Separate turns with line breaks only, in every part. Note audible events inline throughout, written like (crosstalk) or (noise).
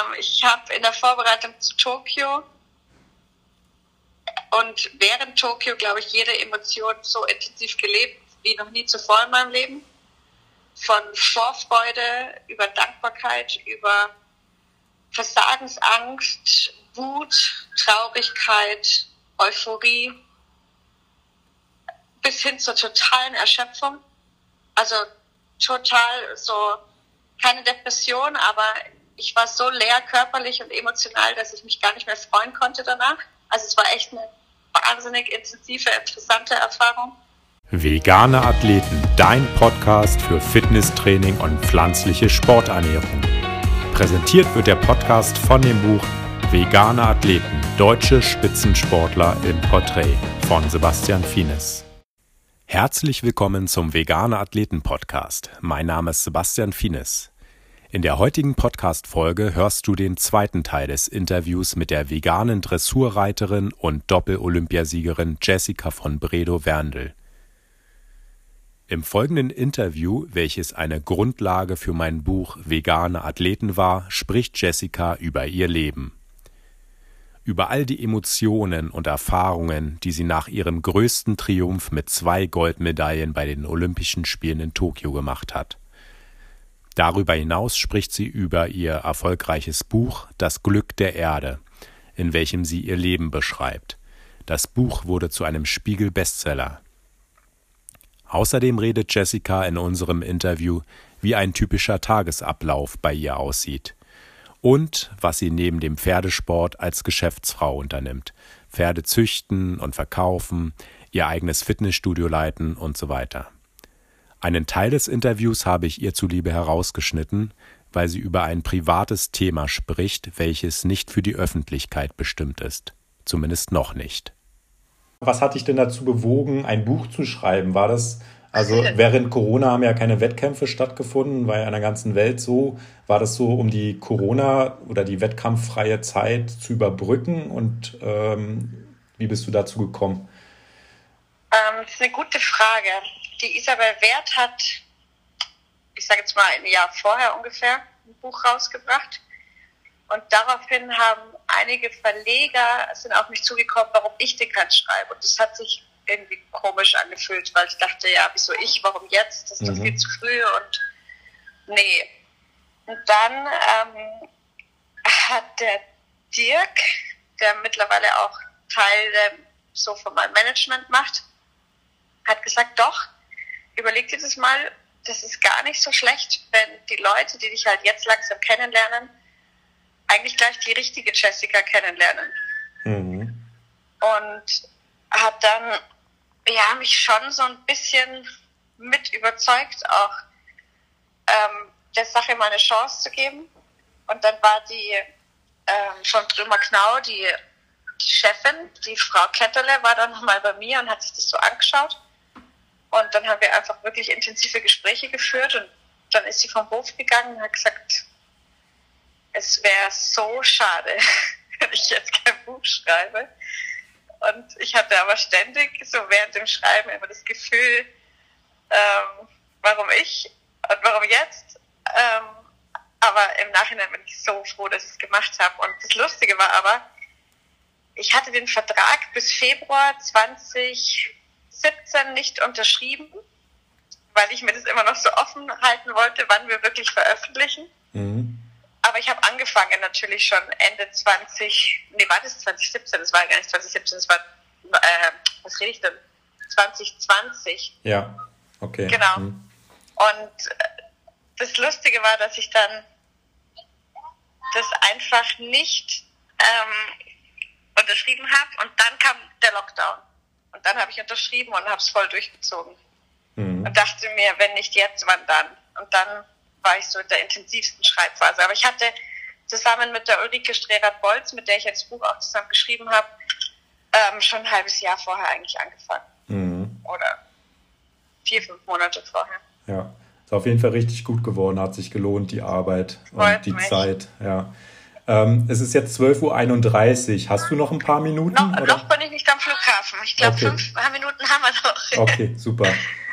Ähm, ich habe in der Vorbereitung zu Tokio und während Tokio, glaube ich, jede Emotion so intensiv gelebt wie noch nie zuvor in meinem Leben. Von Vorfreude über Dankbarkeit, über Versagensangst, Wut, Traurigkeit, Euphorie bis hin zur totalen Erschöpfung. Also total so keine Depression, aber ich war so leer körperlich und emotional, dass ich mich gar nicht mehr freuen konnte danach. Also es war echt eine wahnsinnig intensive, interessante Erfahrung.
Vegane Athleten, dein Podcast für Fitnesstraining und pflanzliche Sporternährung. Präsentiert wird der Podcast von dem Buch Vegane Athleten, deutsche Spitzensportler im Porträt von Sebastian Fienes. Herzlich willkommen zum Vegane Athleten Podcast. Mein Name ist Sebastian Fienes. In der heutigen Podcast-Folge hörst du den zweiten Teil des Interviews mit der veganen Dressurreiterin und Doppel-Olympiasiegerin Jessica von Bredow-Werndl. Im folgenden Interview, welches eine Grundlage für mein Buch Vegane Athleten war, spricht Jessica über ihr Leben. Über all die Emotionen und Erfahrungen, die sie nach ihrem größten Triumph mit zwei Goldmedaillen bei den Olympischen Spielen in Tokio gemacht hat. Darüber hinaus spricht sie über ihr erfolgreiches Buch Das Glück der Erde, in welchem sie ihr Leben beschreibt. Das Buch wurde zu einem Spiegel-Bestseller. Außerdem redet Jessica in unserem Interview, wie ein typischer Tagesablauf bei ihr aussieht und was sie neben dem Pferdesport als Geschäftsfrau unternimmt. Pferde züchten und verkaufen, ihr eigenes Fitnessstudio leiten und so weiter. Einen Teil des Interviews habe ich ihr zuliebe herausgeschnitten, weil sie über ein privates Thema spricht, welches nicht für die Öffentlichkeit bestimmt ist. Zumindest noch nicht.
Was hat dich denn dazu bewogen, ein Buch zu schreiben? War das, also während Corona haben ja keine Wettkämpfe stattgefunden, war ja in der ganzen Welt so. War das so, um die Corona oder die wettkampffreie Zeit zu überbrücken? Und ähm, wie bist du dazu gekommen?
Ähm, das ist eine gute Frage die Isabel Wert hat, ich sage jetzt mal ein Jahr vorher ungefähr, ein Buch rausgebracht. Und daraufhin haben einige Verleger sind auf mich zugekommen, warum ich den gerade schreibe. Und das hat sich irgendwie komisch angefühlt, weil ich dachte, ja, wieso ich, warum jetzt? Das ist mhm. viel zu früh und nee. Und dann ähm, hat der Dirk, der mittlerweile auch Teil der, so von meinem Management macht, hat gesagt, doch, überleg dir das mal, das ist gar nicht so schlecht, wenn die Leute, die dich halt jetzt langsam kennenlernen, eigentlich gleich die richtige Jessica kennenlernen. Mhm. Und hat dann, ja, mich schon so ein bisschen mit überzeugt, auch ähm, der Sache mal eine Chance zu geben. Und dann war die ähm, von Trümmer Knau, die, die Chefin, die Frau Ketterle, war dann nochmal bei mir und hat sich das so angeschaut und dann haben wir einfach wirklich intensive Gespräche geführt und dann ist sie vom Hof gegangen und hat gesagt, es wäre so schade, (laughs) wenn ich jetzt kein Buch schreibe. Und ich hatte aber ständig so während dem Schreiben immer das Gefühl, ähm, warum ich und warum jetzt. Ähm, aber im Nachhinein bin ich so froh, dass ich es gemacht habe. Und das Lustige war aber, ich hatte den Vertrag bis Februar 20 17 nicht unterschrieben, weil ich mir das immer noch so offen halten wollte, wann wir wirklich veröffentlichen. Mhm. Aber ich habe angefangen natürlich schon Ende 20, nee, war das 2017? Das war gar nicht 2017, das war, äh, was rede ich denn? 2020.
Ja, okay.
Genau. Mhm. Und äh, das Lustige war, dass ich dann das einfach nicht ähm, unterschrieben habe und dann kam der Lockdown. Und dann habe ich unterschrieben und habe es voll durchgezogen. Mhm. Und dachte mir, wenn nicht jetzt, wann dann? Und dann war ich so in der intensivsten Schreibphase. Aber ich hatte zusammen mit der Ulrike Strerath-Bolz, mit der ich jetzt das Buch auch zusammen geschrieben habe, ähm, schon ein halbes Jahr vorher eigentlich angefangen. Mhm. Oder vier, fünf Monate vorher.
Ja, ist auf jeden Fall richtig gut geworden, hat sich gelohnt, die Arbeit Freut und die mich. Zeit. Ja. Ähm, es ist jetzt 12.31 Uhr. Hast du noch ein paar Minuten?
Noch, noch bin ich nicht am Flughafen. Ich glaube, okay. fünf Minuten haben wir noch. (laughs)
Okay, super.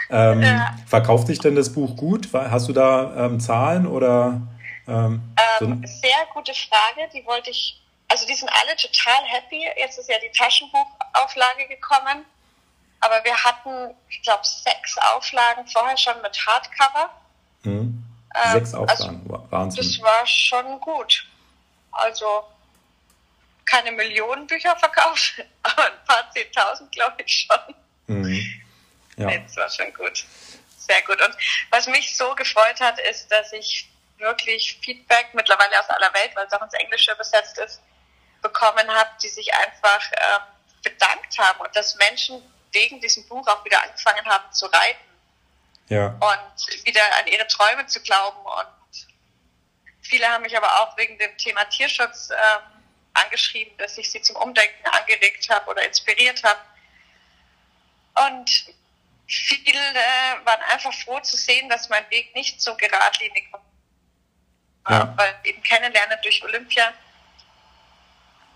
Ähm, ja. Verkauft sich denn das Buch gut? Hast du da ähm, Zahlen oder
Ähm, ähm, so sehr gute Frage, die wollte ich, also die sind alle total happy. Jetzt ist ja die Taschenbuchauflage gekommen, aber wir hatten, ich glaube, sechs Auflagen vorher schon mit Hardcover.
Mhm. Sechs ähm, Auflagen, also, Wahnsinn.
Das war schon gut. Also keine Millionen Bücher verkauft, (laughs) aber ein paar Zehntausend, glaube ich schon. Mhm. Ja. Nee, das war schon gut. Sehr gut. Und was mich so gefreut hat, ist, dass ich wirklich Feedback mittlerweile aus aller Welt, weil es auch ins Englische übersetzt ist, bekommen habe, die sich einfach äh, bedankt haben und dass Menschen wegen diesem Buch auch wieder angefangen haben zu reiten.
Ja.
Und wieder an ihre Träume zu glauben. Und viele haben mich aber auch wegen dem Thema Tierschutz äh, angeschrieben, dass ich sie zum Umdenken angeregt habe oder inspiriert habe. Und viele äh, waren einfach froh zu sehen, dass mein Weg nicht so geradlinig war. Ja. Weil eben kennenlernen durch Olympia,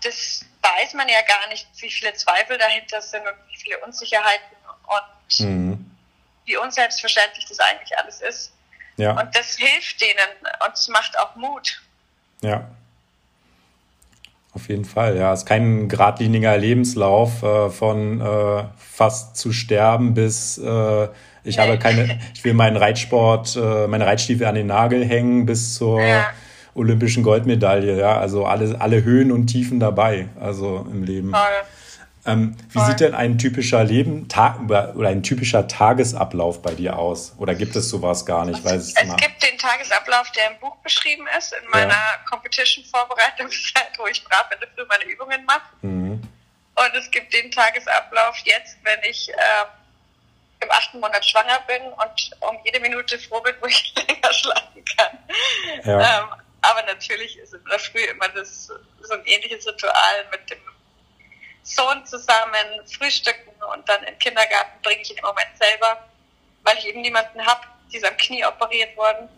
das weiß man ja gar nicht, wie viele Zweifel dahinter sind und wie viele Unsicherheiten und mhm. wie unselbstverständlich das eigentlich alles ist. Ja. Und das hilft denen und es macht auch Mut.
Ja. Auf jeden Fall, ja. Es ist kein geradliniger Lebenslauf äh, von äh, fast zu sterben bis äh, ich nee. habe keine, ich will meinen Reitsport, äh, meine Reitstiefel an den Nagel hängen bis zur ja. olympischen Goldmedaille, ja. Also alle, alle Höhen und Tiefen dabei, also im Leben. Voll. Ähm, wie sieht denn ein typischer Leben Tag, oder ein typischer Tagesablauf bei dir aus? Oder gibt es sowas gar nicht?
Es es gibt den Tagesablauf, der im Buch beschrieben ist, in meiner ja. Competition-Vorbereitungszeit, (laughs) wo ich brav in der Früh meine Übungen mache. Mhm. Und es gibt den Tagesablauf jetzt, wenn ich äh, im achten Monat schwanger bin und um jede Minute froh bin, wo ich (laughs) länger schlafen kann. Ja. Ähm, aber natürlich ist in der Früh immer das so ein ähnliches Ritual mit dem Sohn zusammen frühstücken und dann im Kindergarten bringe ich ihn im Moment selber, weil ich eben niemanden habe, die ist am Knie operiert worden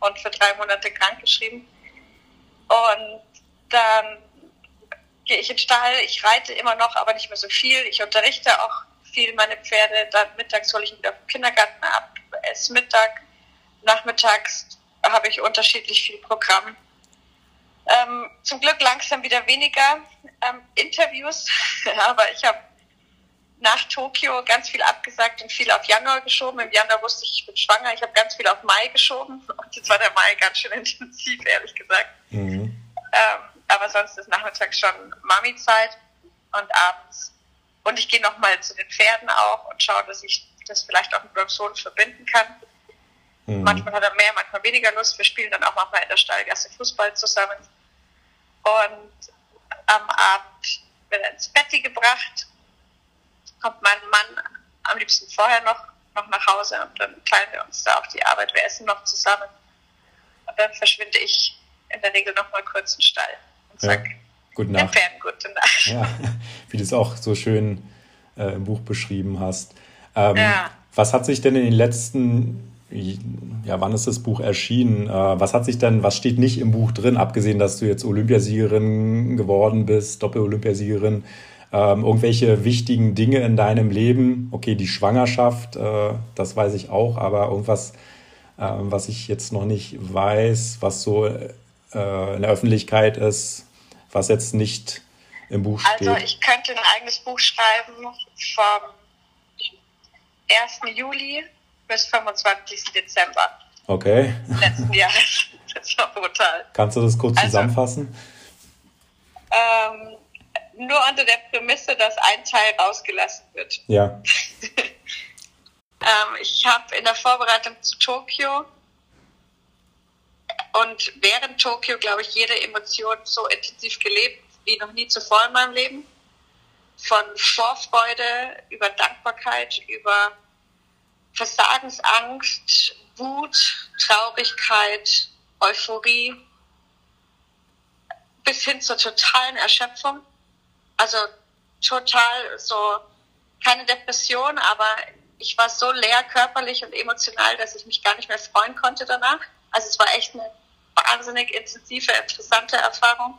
und für drei Monate krankgeschrieben. Und dann gehe ich in den Stall, ich reite immer noch, aber nicht mehr so viel. Ich unterrichte auch viel meine Pferde. Dann mittags hole ich ihn wieder vom Kindergarten ab, esse Mittag. Nachmittags habe ich unterschiedlich viel Programm. Ähm, zum Glück langsam wieder weniger ähm, Interviews, (laughs) aber ich habe nach Tokio ganz viel abgesagt und viel auf Januar geschoben. Im Januar wusste ich, ich bin schwanger. Ich habe ganz viel auf Mai geschoben (laughs) und jetzt war der Mai ganz schön (laughs) intensiv, ehrlich gesagt. Mhm. Ähm, aber sonst ist nachmittags schon Mami-Zeit und abends. Und ich gehe nochmal zu den Pferden auch und schaue, dass ich das vielleicht auch mit meinem Sohn verbinden kann. Mhm. Manchmal hat er mehr, manchmal weniger Lust. Wir spielen dann auch manchmal in der Stallgasse Fußball zusammen. Und am Abend wird er ins Bett gebracht, kommt mein Mann am liebsten vorher noch, noch nach Hause und dann teilen wir uns da auch die Arbeit. Wir essen noch zusammen. Und dann verschwinde ich in der Regel noch mal kurz in den Stall und sage ja.
Gute Nacht. Pferden gute Nacht. Ja, (laughs) wie du es auch so schön äh, im Buch beschrieben hast. Ähm, ja. Was hat sich denn in den letzten ja, wann ist das Buch erschienen? Äh, was hat sich denn, was steht nicht im Buch drin, abgesehen, dass du jetzt Olympiasiegerin geworden bist, Doppel-Olympiasiegerin? Ähm, irgendwelche wichtigen Dinge in deinem Leben? Okay, die Schwangerschaft, äh, das weiß ich auch, aber irgendwas, äh, was ich jetzt noch nicht weiß, was so äh, in der Öffentlichkeit ist, was jetzt nicht im Buch
steht? Also ich könnte ein eigenes Buch schreiben vom 1. Juli bis 25. Dezember.
Okay.
Letzten Jahres. (laughs) Das war brutal.
Kannst du das kurz also, zusammenfassen?
Ähm, nur unter der Prämisse, dass ein Teil rausgelassen wird.
Ja. (laughs)
ähm, ich habe in der Vorbereitung zu Tokio und während Tokio, glaube ich, jede Emotion so intensiv gelebt wie noch nie zuvor in meinem Leben. Von Vorfreude über Dankbarkeit, über Versagensangst, Wut, Traurigkeit, Euphorie bis hin zur totalen Erschöpfung. Also total so, keine Depression, aber ich war so leer körperlich und emotional, dass ich mich gar nicht mehr freuen konnte danach. Also es war echt eine wahnsinnig intensive, interessante Erfahrung.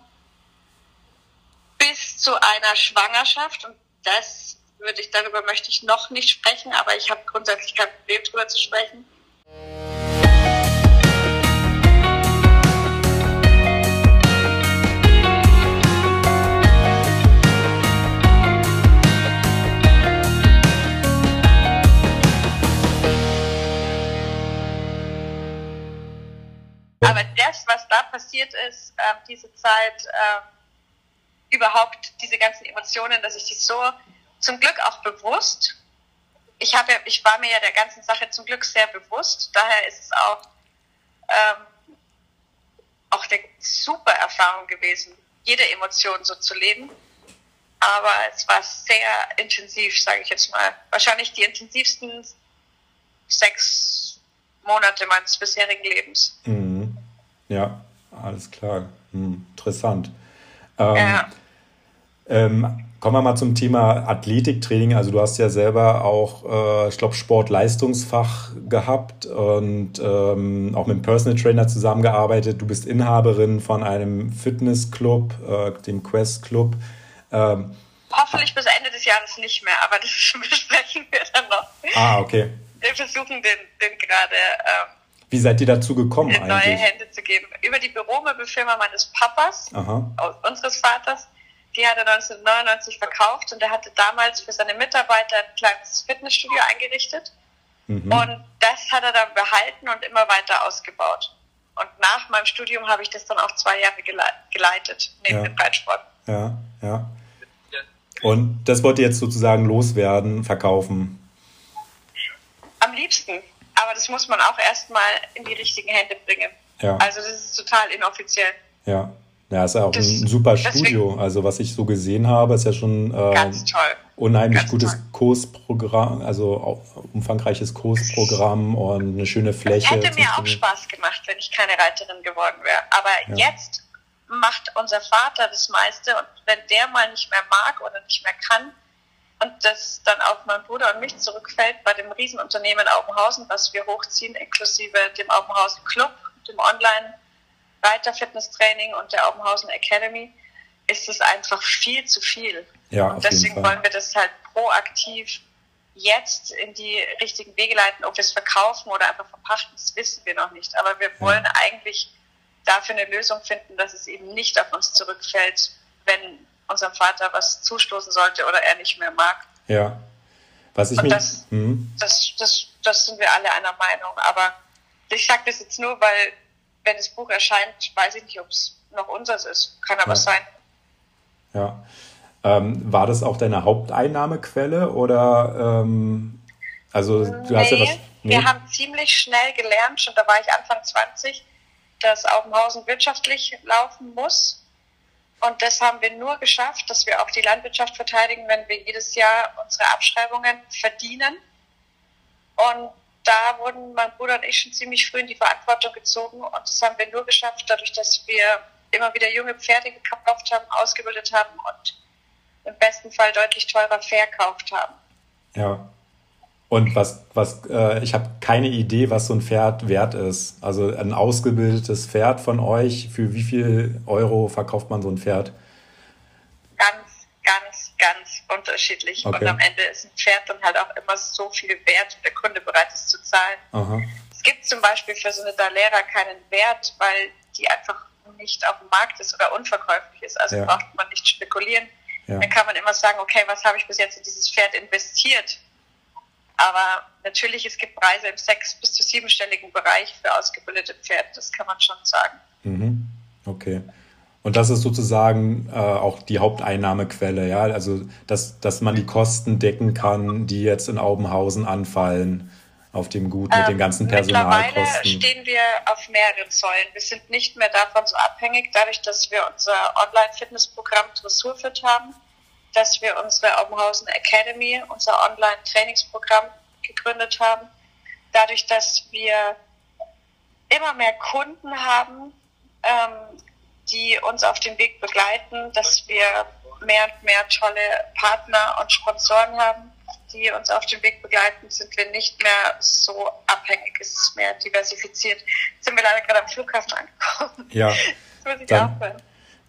Bis zu einer Schwangerschaft und das würde ich, darüber möchte ich noch nicht sprechen, aber ich habe grundsätzlich kein Problem, darüber zu sprechen. Aber das, was da passiert ist, äh, diese Zeit, äh, überhaupt diese ganzen Emotionen, dass ich die so zum Glück auch bewusst, ich habe ja, ich war mir ja der ganzen Sache zum Glück sehr bewusst, daher ist es auch, ähm, auch eine super Erfahrung gewesen, jede Emotion so zu leben. Aber es war sehr intensiv, sage ich jetzt mal. Wahrscheinlich die intensivsten sechs Monate meines bisherigen Lebens.
Mhm. Ja, alles klar. Hm, interessant. Ähm, ja. Ähm, kommen wir mal zum Thema Athletiktraining. Also du hast ja selber auch, äh, ich glaube, Sportleistungsfach gehabt und ähm, auch mit einem Personal Trainer zusammengearbeitet. Du bist Inhaberin von einem Fitnessclub, äh, dem Quest Club.
Ähm, Hoffentlich bis Ende des Jahres nicht mehr, aber das (laughs) besprechen wir dann noch.
Ah, okay.
Wir versuchen den, den gerade ähm,
wie seid ihr dazu gekommen
in eigentlich? neue Hände zu geben. Über die Büromöbelfirma meines Papas, Aha. unseres Vaters. Die hat er 1999 verkauft und er hatte damals für seine Mitarbeiter ein kleines Fitnessstudio eingerichtet. Mhm. Und das hat er dann behalten und immer weiter ausgebaut. Und nach meinem Studium habe ich das dann auch zwei Jahre geleitet, neben ja. dem Reitsport.
Ja, ja. Und das wollt ihr jetzt sozusagen loswerden, verkaufen?
Am liebsten. Aber das muss man auch erstmal in die richtigen Hände bringen. Ja. Also das ist total inoffiziell.
Ja. Ja, ist ja auch das, ein super Studio. Also was ich so gesehen habe, ist ja schon äh, unheimlich ganz gutes toll. Kursprogramm, also umfangreiches Kursprogramm und eine schöne Fläche.
Das hätte mir auch Spaß gemacht, wenn ich keine Reiterin geworden wäre. Aber ja. jetzt macht unser Vater das meiste und wenn der mal nicht mehr mag oder nicht mehr kann, und das dann auf meinen Bruder und mich zurückfällt bei dem Riesenunternehmen Augenhausen, was wir hochziehen, inklusive dem Augenhausen Club, dem Online-Reiter-Fitness-Training und der Augenhausen Academy, ist es einfach viel zu viel. Ja, und deswegen wollen wir das halt proaktiv jetzt in die richtigen Wege leiten. Ob wir es verkaufen oder einfach verpachten, das wissen wir noch nicht. Aber wir wollen ja. eigentlich dafür eine Lösung finden, dass es eben nicht auf uns zurückfällt, wenn unserem Vater was zustoßen sollte oder er nicht mehr mag.
Ja. Was ich
Und das, hm. das, das, das sind wir alle einer Meinung. Aber ich sage das jetzt nur, weil wenn das Buch erscheint, weiß ich nicht, ob es noch unseres ist. Kann aber ja. sein.
Ja. Ähm, war das auch deine Haupteinnahmequelle oder ähm, also du
nee, hast ja was. Nee. Wir haben ziemlich schnell gelernt, schon da war ich Anfang 20, dass Augenhausen wirtschaftlich laufen muss. Und das haben wir nur geschafft, dass wir auch die Landwirtschaft verteidigen, wenn wir jedes Jahr unsere Abschreibungen verdienen. Und da wurden mein Bruder und ich schon ziemlich früh in die Verantwortung gezogen. Und das haben wir nur geschafft, dadurch, dass wir immer wieder junge Pferde gekauft haben, ausgebildet haben und im besten Fall deutlich teurer verkauft haben.
Ja. Und was, was, äh, ich habe keine Idee, was so ein Pferd wert ist. Also ein ausgebildetes Pferd von euch, für wie viel Euro verkauft man so ein Pferd?
Unterschiedlich. Okay. Und am Ende ist ein Pferd dann halt auch immer so viel wert, der Kunde bereit ist zu zahlen. Aha. Es gibt zum Beispiel für so eine Dalera keinen Wert, weil die einfach nicht auf dem Markt ist oder unverkäuflich ist. Also ja. braucht man nicht spekulieren. Ja. Dann kann man immer sagen, okay, was habe ich bis jetzt in dieses Pferd investiert? Aber natürlich, es gibt Preise im sechs- bis zu siebenstelligen Bereich für ausgebildete Pferde, das kann man schon sagen.
Mhm. Okay. Und das ist sozusagen äh, auch die Haupteinnahmequelle, ja, also dass, dass man die Kosten decken kann, die jetzt in Aubenhausen anfallen auf dem Gut mit ähm, den ganzen Personalkosten.
Mittlerweile stehen wir auf mehreren Säulen. Wir sind nicht mehr davon so abhängig, dadurch, dass wir unser Online-Fitnessprogramm Dressurfit haben dass wir unsere Aubenhausen Academy, unser Online-Trainingsprogramm gegründet haben. Dadurch, dass wir immer mehr Kunden haben, ähm, die uns auf dem Weg begleiten, dass wir mehr und mehr tolle Partner und Sponsoren haben, die uns auf dem Weg begleiten, sind wir nicht mehr so abhängig, es ist mehr diversifiziert. Jetzt sind wir leider gerade am Flughafen angekommen.
Ja. (laughs)
Jetzt muss ich dann, aufhören.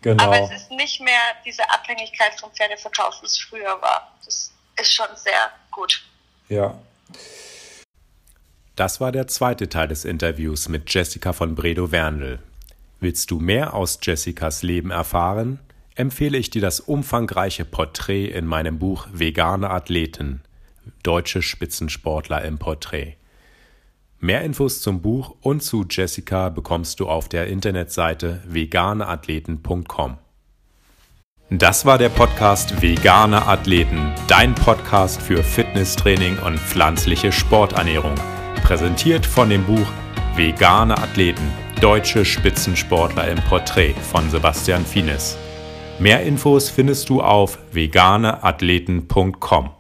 Genau. Aber es ist nicht mehr diese Abhängigkeit vom Pferdeverkauf, wie es früher war. Das ist schon sehr gut.
Ja.
Das war der zweite Teil des Interviews mit Jessica von Bredow-Werndl. Willst du mehr aus Jessicas Leben erfahren? Empfehle ich dir das umfangreiche Porträt in meinem Buch Vegane Athleten. Deutsche Spitzensportler im Porträt.
Mehr Infos zum Buch und zu Jessica bekommst du auf der Internetseite veganeathleten.com. Das war der Podcast Vegane Athleten, dein Podcast für Fitnesstraining und pflanzliche Sporternährung. Präsentiert von dem Buch Vegane Athleten, deutsche Spitzensportler im Porträt von Sebastian Fienes. Mehr Infos findest du auf veganeathleten.com.